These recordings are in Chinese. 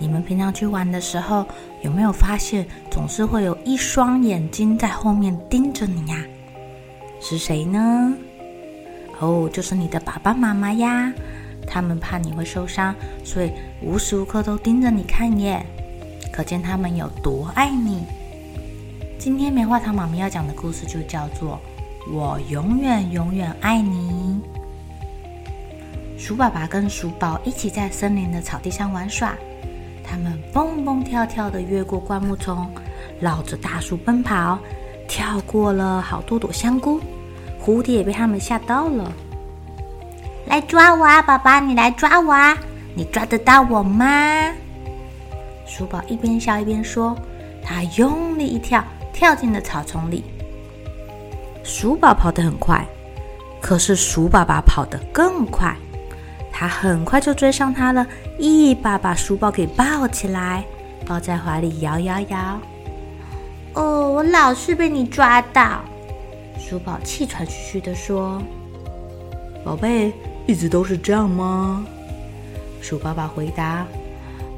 你们平常去玩的时候，有没有发现总是会有一双眼睛在后面盯着你呀？是谁呢？哦，就是你的爸爸妈妈呀。他们怕你会受伤，所以无时无刻都盯着你看耶。可见他们有多爱你。今天棉花糖妈咪要讲的故事就叫做《我永远永远爱你》。鼠爸爸跟鼠宝一起在森林的草地上玩耍，他们蹦蹦跳跳地越过灌木丛，绕着大树奔跑，跳过了好多朵香菇，蝴蝶也被他们吓到了。来抓我啊，爸爸，你来抓我啊！你抓得到我吗？鼠宝一边笑一边说，他用力一跳，跳进了草丛里。鼠宝跑得很快，可是鼠爸爸跑得更快。他很快就追上他了，一把把书包给抱起来，抱在怀里摇摇摇。哦，我老是被你抓到，书宝气喘吁吁的说：“宝贝，一直都是这样吗？”鼠爸爸回答：“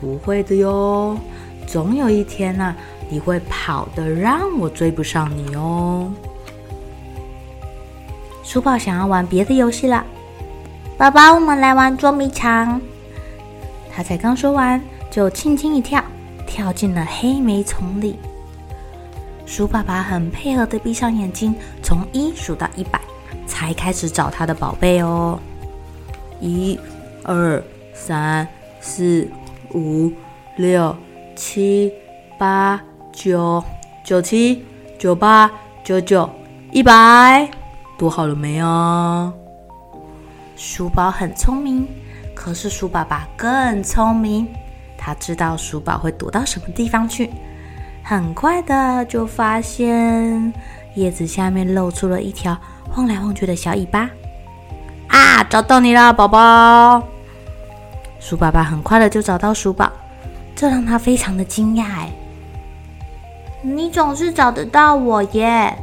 不会的哟，总有一天呐、啊，你会跑的让我追不上你哦。”鼠宝想要玩别的游戏了。宝宝，我们来玩捉迷藏。他才刚说完，就轻轻一跳，跳进了黑莓丛里。鼠爸爸很配合的闭上眼睛，从一数到一百，才开始找他的宝贝哦。一、二、三、四、五、六、七、八、九、九七、九八、九九、一百，躲好了没啊？鼠宝很聪明，可是鼠爸爸更聪明。他知道鼠宝会躲到什么地方去，很快的就发现叶子下面露出了一条晃来晃去的小尾巴。啊，找到你了，宝宝！鼠爸爸很快的就找到鼠宝，这让他非常的惊讶。哎，你总是找得到我耶？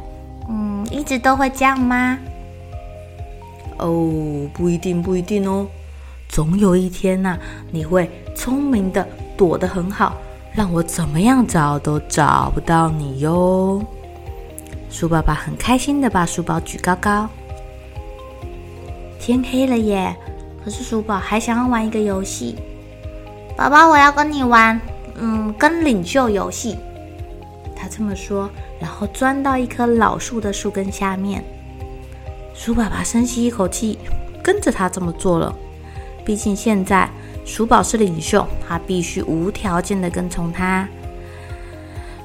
嗯，一直都会这样吗？哦，不一定，不一定哦。总有一天呐、你会聪明的躲得很好，让我怎么样找都找不到你哟。鼠爸爸很开心的把鼠宝举高高。天黑了耶，可是鼠宝还想要玩一个游戏。宝宝，我要跟你玩，嗯，跟领袖游戏。他这么说，然后钻到一棵老树的树根下面。鼠爸爸深吸一口气，跟着他这么做了。毕竟现在鼠宝是领袖，他必须无条件的跟从他。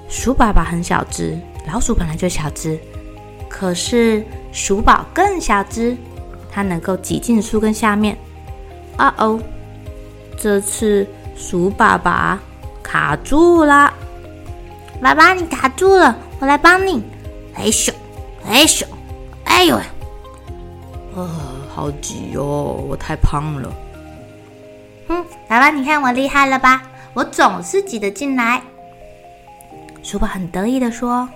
鼠爸爸很小只，老鼠本来就小只，可是鼠宝更小只，它能够挤进树根下面。啊哦，这次鼠爸爸卡住了。爸爸，你卡住了，我来帮你。哎咻，哎咻，哎呦！啊，好挤哦！我太胖了。哼，爸爸，你看我厉害了吧？我总是挤得进来。鼠宝很得意的说：“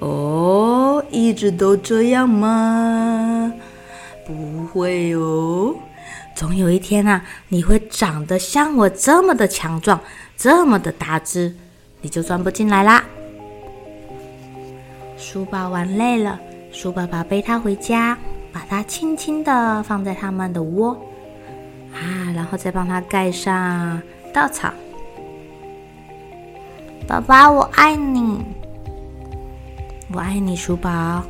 哦，一直都这样吗？不会哦，总有一天啊，你会长得像我这么的强壮，这么的大只，你就钻不进来啦。”鼠宝玩累了，鼠爸爸背他回家。把它轻轻的放在他们的窝啊，然后再帮它盖上稻草。宝宝，我爱你。我爱你，鼠宝。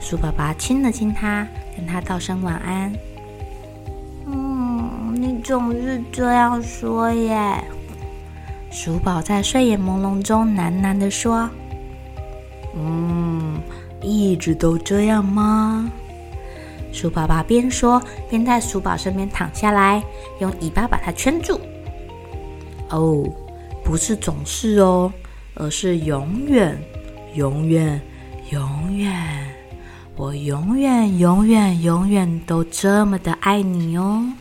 鼠爸爸亲了亲他，跟他道声晚安。嗯，你总是这样说耶。鼠宝在睡眼朦胧中喃喃地说：“嗯，一直都这样吗？”鼠爸爸边说边在鼠宝身边躺下来，用尾巴把它圈住。哦，不是总是哦，而是永远，永远，永远，我永远，永远，永远都这么的爱你哦。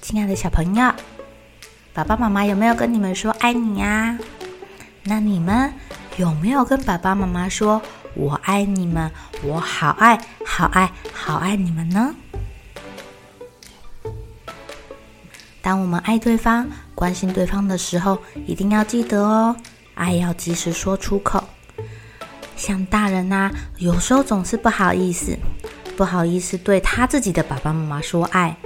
亲爱的小朋友，爸爸妈妈有没有跟你们说爱你呀？那你们有没有跟爸爸妈妈说“我爱你们，我好爱好爱好爱你们”呢？当我们爱对方、关心对方的时候，一定要记得哦，爱要及时说出口。像大人呐，有时候总是不好意思，不好意思对他自己的爸爸妈妈说爱。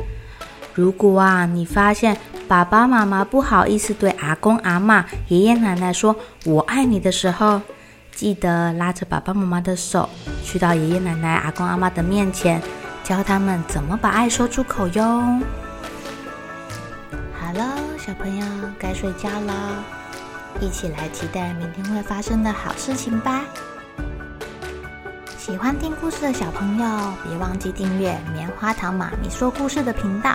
如果啊，你发现爸爸妈妈不好意思对阿公阿嬷、爷爷奶奶说“我爱你”的时候，记得拉着爸爸妈妈的手，去到爷爷奶奶、阿公阿妈的面前，教他们怎么把爱说出口哟。好了，小朋友该睡觉了，一起来期待明天会发生的好事情吧。喜欢听故事的小朋友，别忘记订阅棉花糖妈咪说故事的频道。